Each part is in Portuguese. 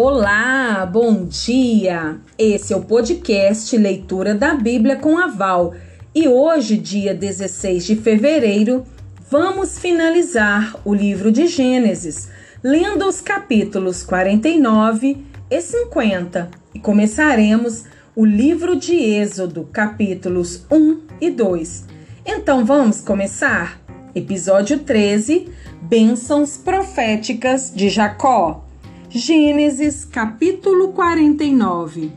Olá, bom dia! Esse é o podcast Leitura da Bíblia com Aval e hoje, dia 16 de fevereiro, vamos finalizar o livro de Gênesis, lendo os capítulos 49 e 50 e começaremos o livro de Êxodo, capítulos 1 e 2. Então vamos começar? Episódio 13 Bênçãos proféticas de Jacó. Gênesis capítulo 49.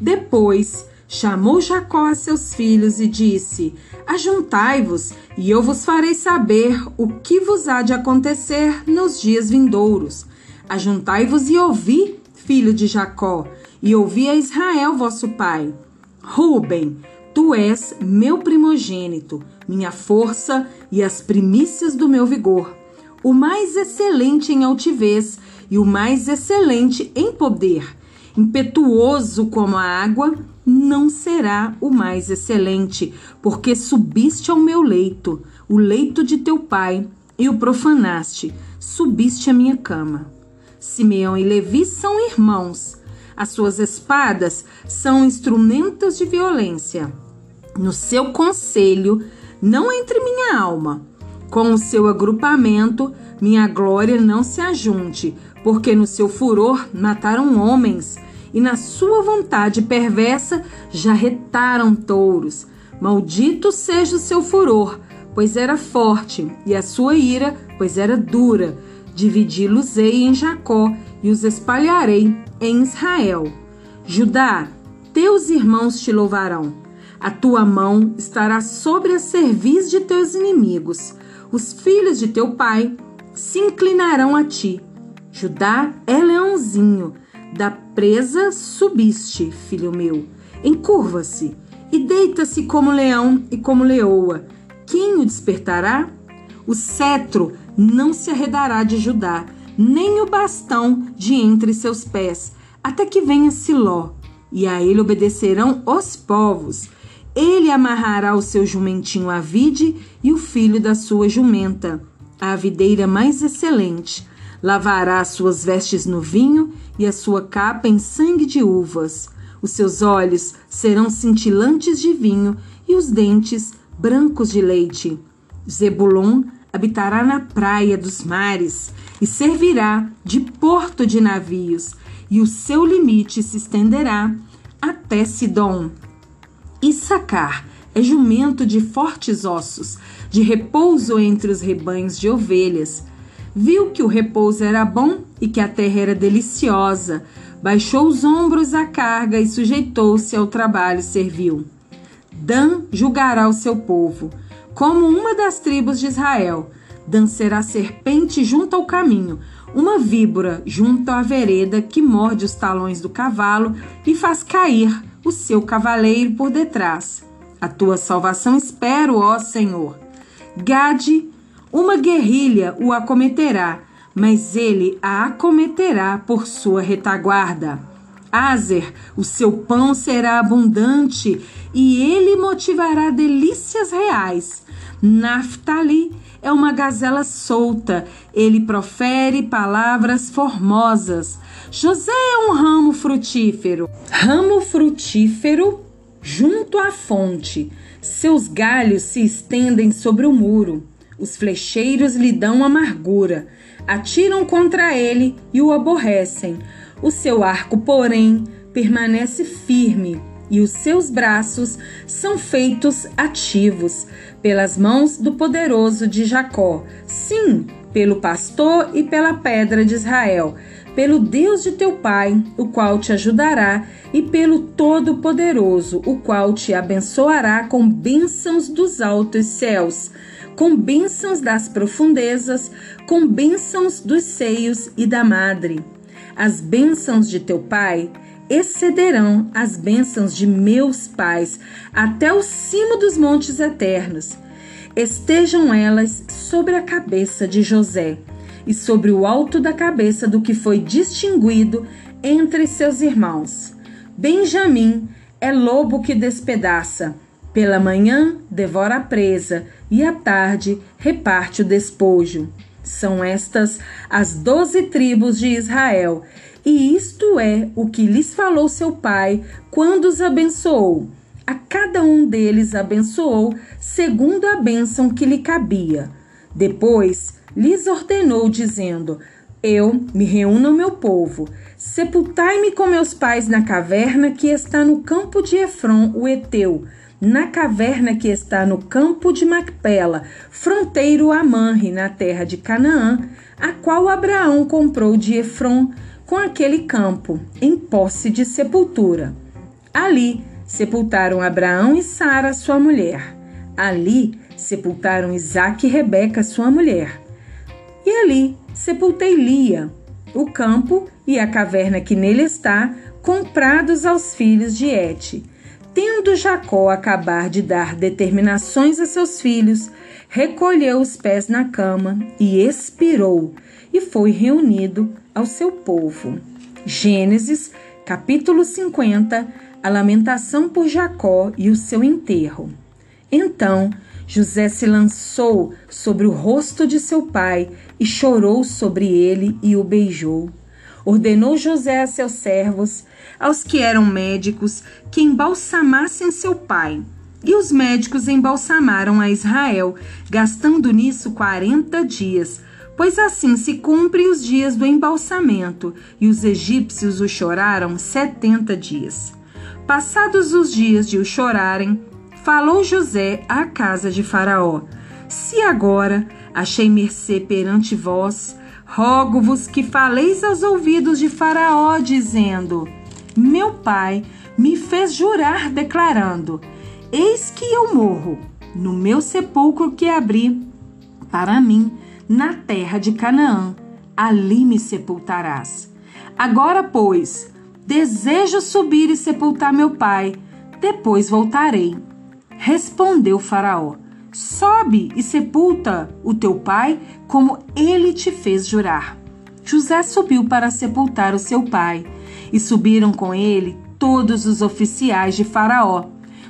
Depois chamou Jacó a seus filhos e disse: Ajuntai-vos, e eu vos farei saber o que vos há de acontecer nos dias vindouros. Ajuntai-vos e ouvi, filho de Jacó, e ouvi a Israel vosso pai. Ruben, tu és meu primogênito, minha força e as primícias do meu vigor, o mais excelente em altivez e o mais excelente em poder. Impetuoso como a água, não será o mais excelente, porque subiste ao meu leito, o leito de teu pai, e o profanaste, subiste à minha cama. Simeão e Levi são irmãos. As suas espadas são instrumentos de violência. No seu conselho, não entre minha alma. Com o seu agrupamento, minha glória não se ajunte, porque no seu furor mataram homens, e na sua vontade perversa já retaram touros. Maldito seja o seu furor, pois era forte, e a sua ira, pois era dura. Dividi-los-ei em Jacó e os espalharei em Israel. Judá, teus irmãos te louvarão. A tua mão estará sobre a cerviz de teus inimigos. Os filhos de teu pai se inclinarão a ti. Judá é leãozinho, da presa subiste, filho meu. Encurva-se e deita-se como leão e como leoa. Quem o despertará? O cetro não se arredará de Judá, nem o bastão de entre seus pés, até que venha Siló, e a ele obedecerão os povos. Ele amarrará o seu jumentinho à vide e o filho da sua jumenta, a videira mais excelente Lavará suas vestes no vinho e a sua capa em sangue de uvas. Os seus olhos serão cintilantes de vinho e os dentes brancos de leite. Zebulon habitará na praia dos mares e servirá de porto de navios, e o seu limite se estenderá até Sidom. Issacar é jumento de fortes ossos, de repouso entre os rebanhos de ovelhas viu que o repouso era bom e que a terra era deliciosa, baixou os ombros à carga e sujeitou-se ao trabalho servil. Dan julgará o seu povo, como uma das tribos de Israel. Dan será serpente junto ao caminho, uma víbora junto à vereda que morde os talões do cavalo e faz cair o seu cavaleiro por detrás. A tua salvação espero, ó Senhor. Gade uma guerrilha o acometerá, mas ele a acometerá por sua retaguarda. Azer, o seu pão será abundante e ele motivará delícias reais. Naftali é uma gazela solta, ele profere palavras formosas. José é um ramo frutífero. Ramo frutífero junto à fonte. Seus galhos se estendem sobre o muro. Os flecheiros lhe dão amargura, atiram contra ele e o aborrecem. O seu arco, porém, permanece firme e os seus braços são feitos ativos pelas mãos do poderoso de Jacó. Sim, pelo pastor e pela pedra de Israel, pelo Deus de teu pai, o qual te ajudará, e pelo Todo-Poderoso, o qual te abençoará com bênçãos dos altos céus com bênçãos das profundezas, com bênçãos dos seios e da madre. As bênçãos de teu pai excederão as bênçãos de meus pais até o cimo dos montes eternos. Estejam elas sobre a cabeça de José e sobre o alto da cabeça do que foi distinguido entre seus irmãos. Benjamim é lobo que despedaça pela manhã devora a presa e à tarde reparte o despojo. São estas as doze tribos de Israel, e isto é o que lhes falou seu pai quando os abençoou. A cada um deles abençoou segundo a bênção que lhe cabia. Depois lhes ordenou, dizendo: Eu me reúno ao meu povo, sepultai-me com meus pais na caverna que está no campo de Efron, o Eteu na caverna que está no campo de Macpela, fronteiro a Manre, na terra de Canaã, a qual Abraão comprou de Efron com aquele campo, em posse de sepultura. Ali sepultaram Abraão e Sara, sua mulher. Ali sepultaram Isaque e Rebeca, sua mulher. E ali sepultei Lia, o campo e a caverna que nele está, comprados aos filhos de Et. Tendo Jacó acabar de dar determinações a seus filhos, recolheu os pés na cama e expirou, e foi reunido ao seu povo. Gênesis, capítulo 50, a lamentação por Jacó e o seu enterro. Então José se lançou sobre o rosto de seu pai e chorou sobre ele e o beijou. Ordenou José a seus servos aos que eram médicos que embalsamassem seu pai. E os médicos embalsamaram a Israel, gastando nisso quarenta dias, pois assim se cumprem os dias do embalsamento, e os egípcios o choraram setenta dias. Passados os dias de o chorarem, falou José à casa de Faraó: Se agora achei mercê perante vós, rogo-vos que faleis aos ouvidos de Faraó, dizendo: meu pai me fez jurar, declarando: Eis que eu morro no meu sepulcro que abri para mim na terra de Canaã, ali me sepultarás. Agora, pois, desejo subir e sepultar meu pai, depois voltarei. Respondeu Faraó: Sobe e sepulta o teu pai, como ele te fez jurar. José subiu para sepultar o seu pai e subiram com ele todos os oficiais de Faraó,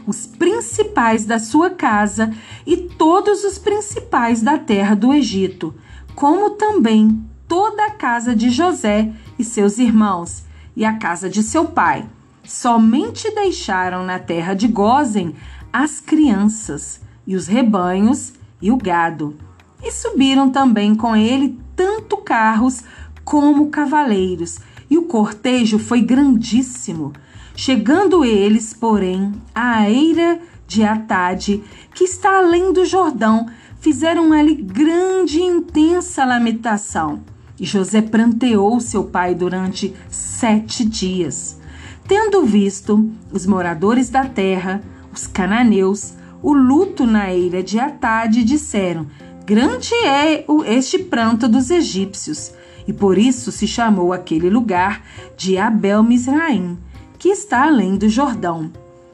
os principais da sua casa e todos os principais da terra do Egito, como também toda a casa de José e seus irmãos e a casa de seu pai. Somente deixaram na terra de Gozen as crianças e os rebanhos e o gado. E subiram também com ele tanto carros como cavaleiros e o cortejo foi grandíssimo. Chegando eles, porém, à eira de Atade, que está além do Jordão, fizeram ali grande e intensa lamentação. E José pranteou seu pai durante sete dias. Tendo visto os moradores da terra, os cananeus, o luto na eira de Atade, disseram: Grande é este pranto dos egípcios e por isso se chamou aquele lugar de Abel Misraim, que está além do Jordão.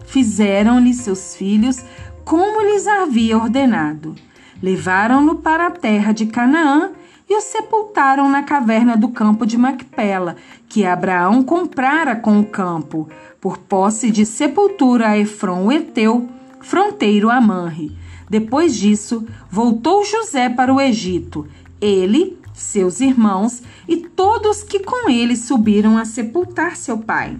Fizeram-lhe seus filhos como lhes havia ordenado. Levaram-no para a terra de Canaã e o sepultaram na caverna do campo de Macpela, que Abraão comprara com o campo, por posse de sepultura a Efron o Eteu, fronteiro a Manre. Depois disso, voltou José para o Egito, ele seus irmãos e todos que com ele subiram a sepultar seu pai.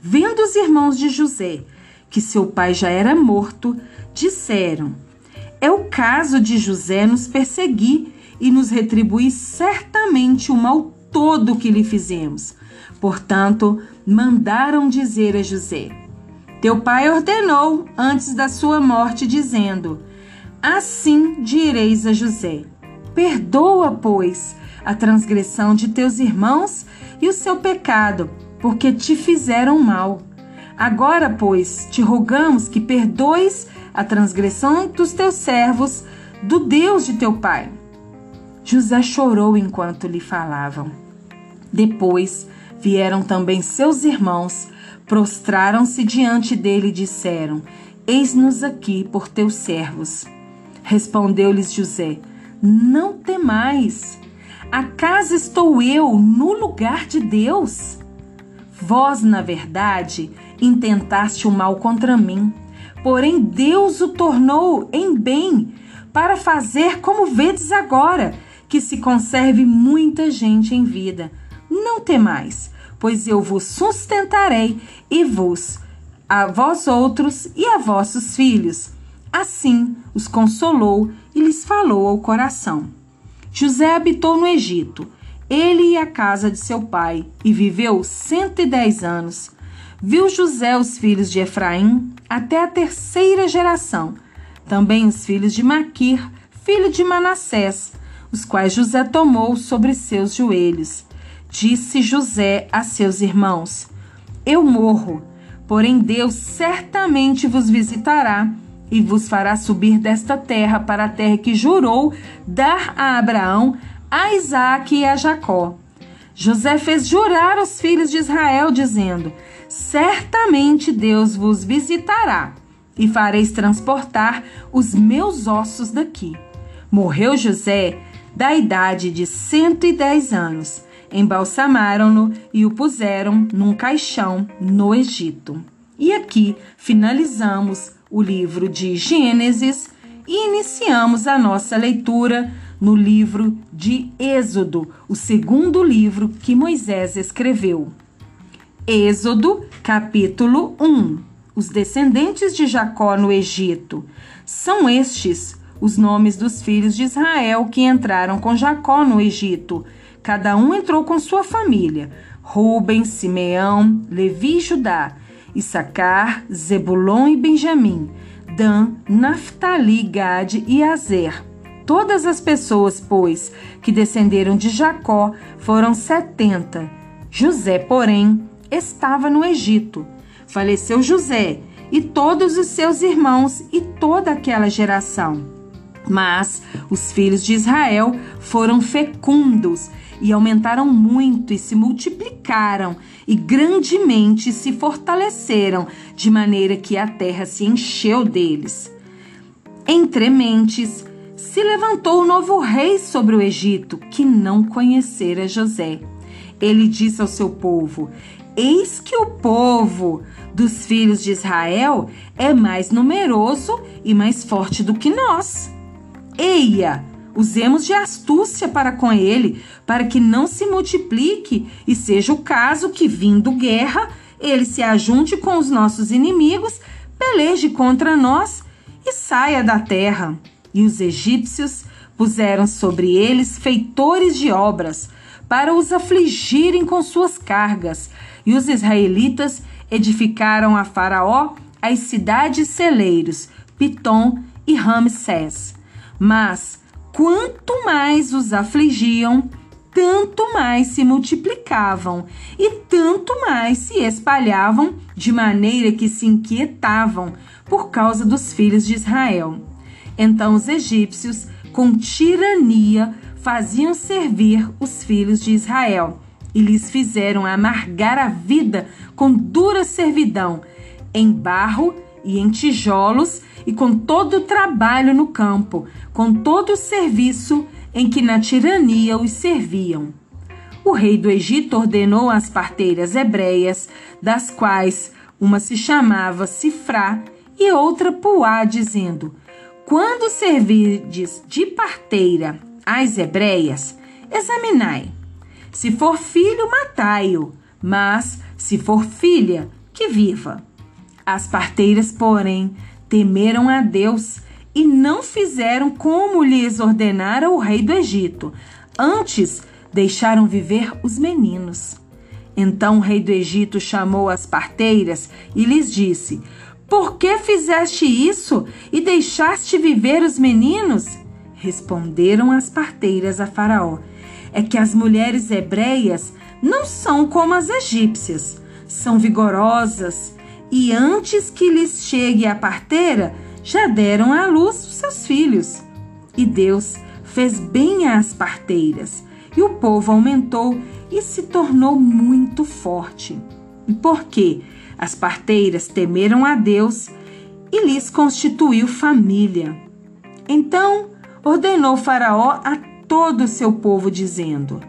Vendo os irmãos de José que seu pai já era morto, disseram: É o caso de José nos perseguir e nos retribuir certamente o mal todo que lhe fizemos. Portanto, mandaram dizer a José: Teu pai ordenou antes da sua morte, dizendo: Assim direis a José: Perdoa, pois, a transgressão de teus irmãos e o seu pecado, porque te fizeram mal. Agora, pois, te rogamos que perdoes a transgressão dos teus servos, do Deus de teu pai. José chorou enquanto lhe falavam. Depois vieram também seus irmãos, prostraram-se diante dele e disseram: Eis-nos aqui por teus servos. Respondeu-lhes José: não temais. Acaso estou eu no lugar de Deus? Vós, na verdade, intentaste o mal contra mim, porém Deus o tornou em bem, para fazer como vedes agora, que se conserve muita gente em vida. Não temais, pois eu vos sustentarei e vos a vós outros e a vossos filhos. Assim os consolou e lhes falou ao coração. José habitou no Egito, ele e a casa de seu pai, e viveu cento e dez anos. Viu José os filhos de Efraim até a terceira geração, também os filhos de Maquir, filho de Manassés, os quais José tomou sobre seus joelhos. Disse José a seus irmãos: Eu morro, porém Deus certamente vos visitará e vos fará subir desta terra para a terra que jurou dar a Abraão, a Isaque e a Jacó. José fez jurar os filhos de Israel, dizendo: Certamente Deus vos visitará e fareis transportar os meus ossos daqui. Morreu José da idade de 110 anos. Embalsamaram-no e o puseram num caixão no Egito. E aqui finalizamos o livro de Gênesis e iniciamos a nossa leitura no livro de Êxodo, o segundo livro que Moisés escreveu. Êxodo, capítulo 1. Os descendentes de Jacó no Egito. São estes os nomes dos filhos de Israel que entraram com Jacó no Egito. Cada um entrou com sua família: Ruben, Simeão, Levi e Judá, Issacar, Zebulon e Benjamim, Dan, Naphtali, Gade e Azer. Todas as pessoas, pois, que descenderam de Jacó foram setenta. José, porém, estava no Egito. Faleceu José e todos os seus irmãos e toda aquela geração. Mas os filhos de Israel foram fecundos e aumentaram muito e se multiplicaram e grandemente se fortaleceram, de maneira que a terra se encheu deles. Entre mentes, se levantou um novo rei sobre o Egito, que não conhecera José. Ele disse ao seu povo: Eis que o povo dos filhos de Israel é mais numeroso e mais forte do que nós. Eia, usemos de astúcia para com ele, para que não se multiplique e seja o caso que, vindo guerra, ele se ajunte com os nossos inimigos, peleje contra nós e saia da terra. E os egípcios puseram sobre eles feitores de obras, para os afligirem com suas cargas, e os israelitas edificaram a Faraó as cidades celeiros, Pitom e Ramsés. Mas quanto mais os afligiam, tanto mais se multiplicavam e tanto mais se espalhavam, de maneira que se inquietavam por causa dos filhos de Israel. Então os egípcios, com tirania, faziam servir os filhos de Israel e lhes fizeram amargar a vida com dura servidão, em barro e em tijolos e com todo o trabalho no campo, com todo o serviço em que na tirania os serviam. O rei do Egito ordenou às parteiras hebreias, das quais uma se chamava Sifrá e outra Puá, dizendo: Quando servirdes de parteira às hebreias, examinai. Se for filho, matai-o, mas se for filha, que viva. As parteiras, porém, temeram a Deus e não fizeram como lhes ordenara o rei do Egito. Antes, deixaram viver os meninos. Então o rei do Egito chamou as parteiras e lhes disse: Por que fizeste isso e deixaste viver os meninos? Responderam as parteiras a Faraó: É que as mulheres hebreias não são como as egípcias, são vigorosas e antes que lhes chegue a parteira, já deram à luz os seus filhos. E Deus fez bem às parteiras, e o povo aumentou e se tornou muito forte. E porque as parteiras temeram a Deus e lhes constituiu família. Então ordenou Faraó a todo o seu povo, dizendo: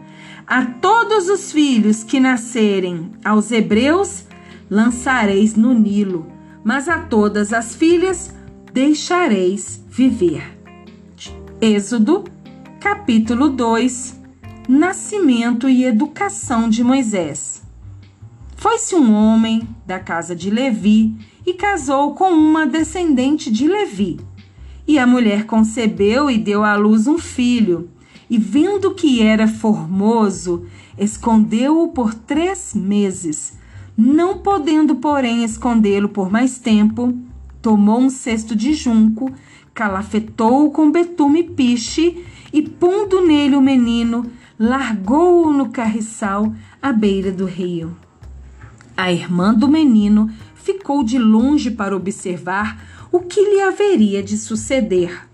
A todos os filhos que nascerem aos hebreus lançareis no Nilo, mas a todas as filhas deixareis viver. Êxodo, Capítulo 2 Nascimento e educação de Moisés. Foi-se um homem da casa de Levi e casou com uma descendente de Levi. E a mulher concebeu e deu à luz um filho. E vendo que era formoso, escondeu-o por três meses. Não podendo, porém, escondê-lo por mais tempo, tomou um cesto de junco, calafetou-o com betume e piche e, pondo nele o menino, largou-o no carriçal à beira do rio. A irmã do menino ficou de longe para observar o que lhe haveria de suceder.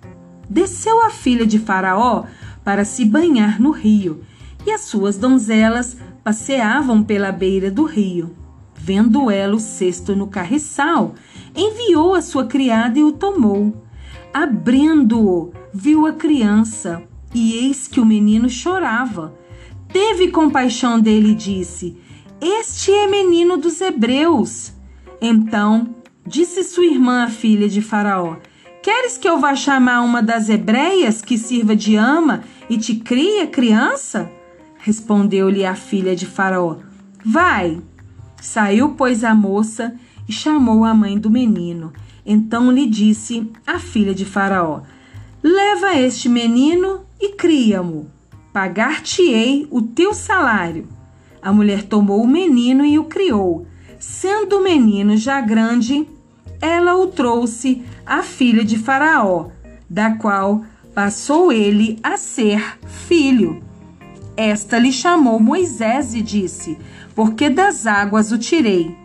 Desceu a filha de Faraó para se banhar no rio, e as suas donzelas passeavam pela beira do rio. Vendo ela o cesto no carriçal, enviou a sua criada e o tomou. Abrindo-o, viu a criança, e eis que o menino chorava. Teve compaixão dele e disse: este é menino dos hebreus. Então disse sua irmã, a filha de Faraó: Queres que eu vá chamar uma das hebreias que sirva de ama e te crie criança? Respondeu-lhe a filha de Faraó: Vai. Saiu, pois, a moça e chamou a mãe do menino. Então lhe disse a filha de Faraó: Leva este menino e cria-mo. Pagar-te-ei o teu salário. A mulher tomou o menino e o criou. Sendo o menino já grande, ela o trouxe à filha de Faraó, da qual passou ele a ser filho. Esta lhe chamou Moisés e disse: Porque das águas o tirei.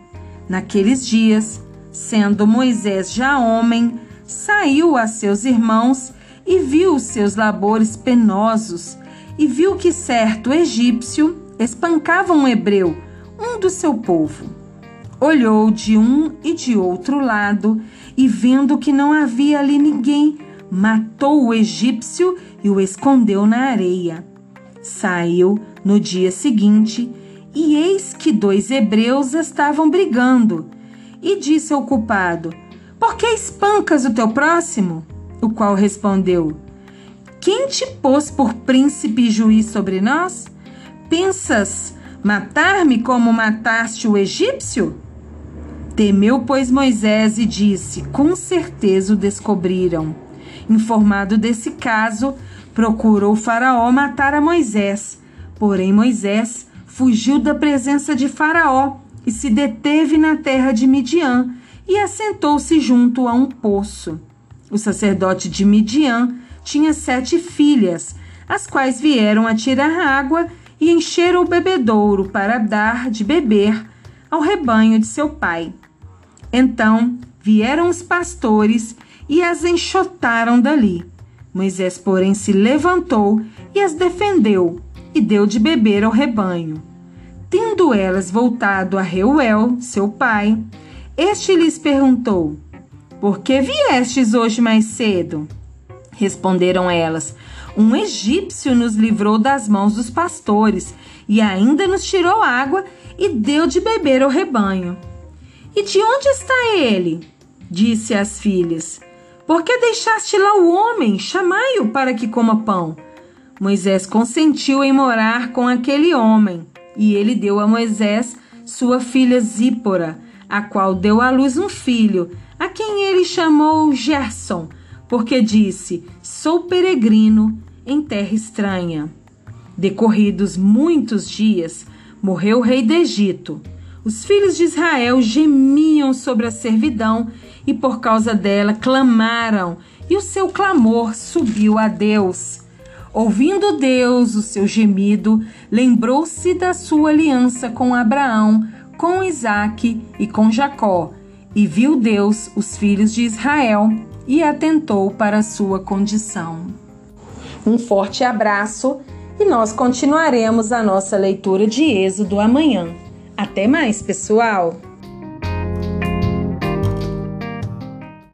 Naqueles dias, sendo Moisés já homem, saiu a seus irmãos e viu os seus labores penosos, e viu que certo egípcio espancava um hebreu, um do seu povo. Olhou de um e de outro lado e, vendo que não havia ali ninguém, matou o egípcio e o escondeu na areia. Saiu no dia seguinte e eis que dois hebreus estavam brigando. E disse ao culpado: Por que espancas o teu próximo? O qual respondeu: Quem te pôs por príncipe e juiz sobre nós? Pensas matar-me como mataste o egípcio? Temeu, pois, Moisés e disse: Com certeza o descobriram. Informado desse caso, procurou Faraó matar a Moisés. Porém, Moisés fugiu da presença de Faraó e se deteve na terra de Midian e assentou-se junto a um poço. O sacerdote de Midian tinha sete filhas, as quais vieram a tirar água e encheram o bebedouro para dar de beber ao rebanho de seu pai. Então vieram os pastores e as enxotaram dali. Moisés, porém, se levantou e as defendeu e deu de beber ao rebanho. Tendo elas voltado a Reuel, seu pai, este lhes perguntou: Por que viestes hoje mais cedo? Responderam elas: um egípcio nos livrou das mãos dos pastores e ainda nos tirou água e deu de beber ao rebanho. E de onde está ele? Disse às filhas. Por que deixaste lá o homem? Chamai-o para que coma pão. Moisés consentiu em morar com aquele homem, e ele deu a Moisés sua filha Zípora, a qual deu à luz um filho, a quem ele chamou Gerson, porque disse: Sou peregrino em terra estranha. Decorridos muitos dias, morreu o rei do Egito. Os filhos de Israel gemiam sobre a servidão e por causa dela clamaram, e o seu clamor subiu a Deus. Ouvindo Deus o seu gemido, lembrou-se da sua aliança com Abraão, com Isaque e com Jacó, e viu Deus os filhos de Israel e atentou para a sua condição. Um forte abraço e nós continuaremos a nossa leitura de Êxodo amanhã. Até mais, pessoal!